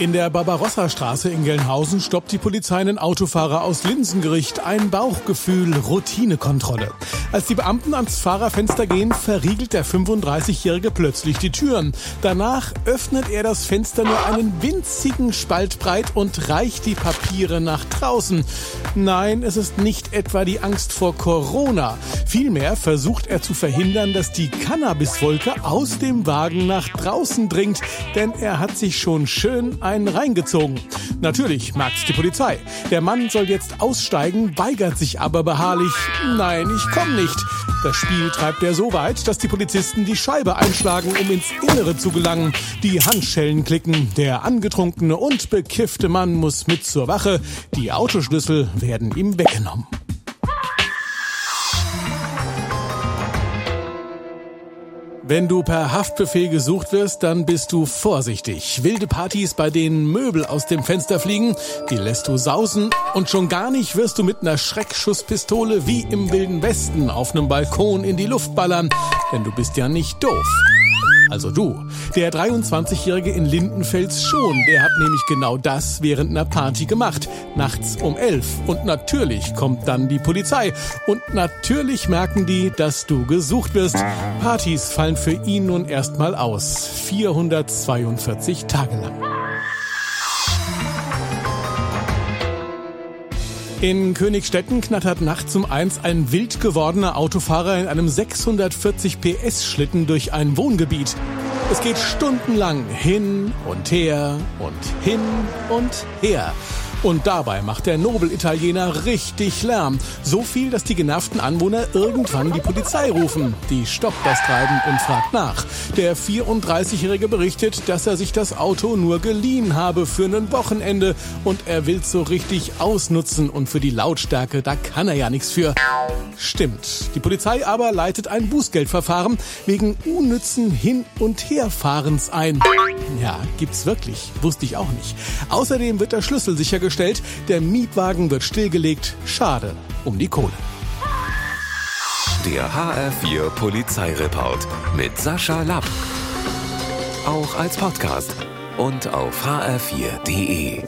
In der Barbarossa-Straße in Gelnhausen stoppt die Polizei einen Autofahrer aus Linsengericht. Ein Bauchgefühl, Routinekontrolle. Als die Beamten ans Fahrerfenster gehen, verriegelt der 35-Jährige plötzlich die Türen. Danach öffnet er das Fenster nur einen winzigen Spalt breit und reicht die Papiere nach draußen. Nein, es ist nicht etwa die Angst vor Corona. Vielmehr versucht er zu verhindern, dass die Cannabiswolke aus dem Wagen nach draußen dringt, denn er hat sich schon schön einen reingezogen. Natürlich magt's die Polizei. Der Mann soll jetzt aussteigen, weigert sich aber beharrlich. Nein, ich komm nicht. Das Spiel treibt er so weit, dass die Polizisten die Scheibe einschlagen, um ins Innere zu gelangen. Die Handschellen klicken. Der angetrunkene und bekiffte Mann muss mit zur Wache. Die Autoschlüssel werden ihm weggenommen. Wenn du per Haftbefehl gesucht wirst, dann bist du vorsichtig. Wilde Partys, bei denen Möbel aus dem Fenster fliegen, die lässt du sausen und schon gar nicht wirst du mit einer Schreckschusspistole wie im Wilden Westen auf einem Balkon in die Luft ballern, denn du bist ja nicht doof. Also du. Der 23-Jährige in Lindenfels schon. Der hat nämlich genau das während einer Party gemacht. Nachts um elf. Und natürlich kommt dann die Polizei. Und natürlich merken die, dass du gesucht wirst. Partys fallen für ihn nun erstmal aus. 442 Tage lang. In Königstetten knattert nachts um eins ein wild gewordener Autofahrer in einem 640 PS Schlitten durch ein Wohngebiet. Es geht stundenlang hin und her und hin und her. Und dabei macht der Nobel-Italiener richtig Lärm. So viel, dass die genervten Anwohner irgendwann die Polizei rufen. Die stoppt das Treiben und fragt nach. Der 34-Jährige berichtet, dass er sich das Auto nur geliehen habe für ein Wochenende und er will so richtig ausnutzen und für die Lautstärke, da kann er ja nichts für. Stimmt. Die Polizei aber leitet ein Bußgeldverfahren wegen unnützen Hin- und Herfahrens ein. Ja, gibt's wirklich. Wusste ich auch nicht. Außerdem wird der Schlüssel sichergestellt. Der Mietwagen wird stillgelegt. Schade um die Kohle. Der HR4 Polizeireport mit Sascha Lapp. Auch als Podcast und auf hr4.de.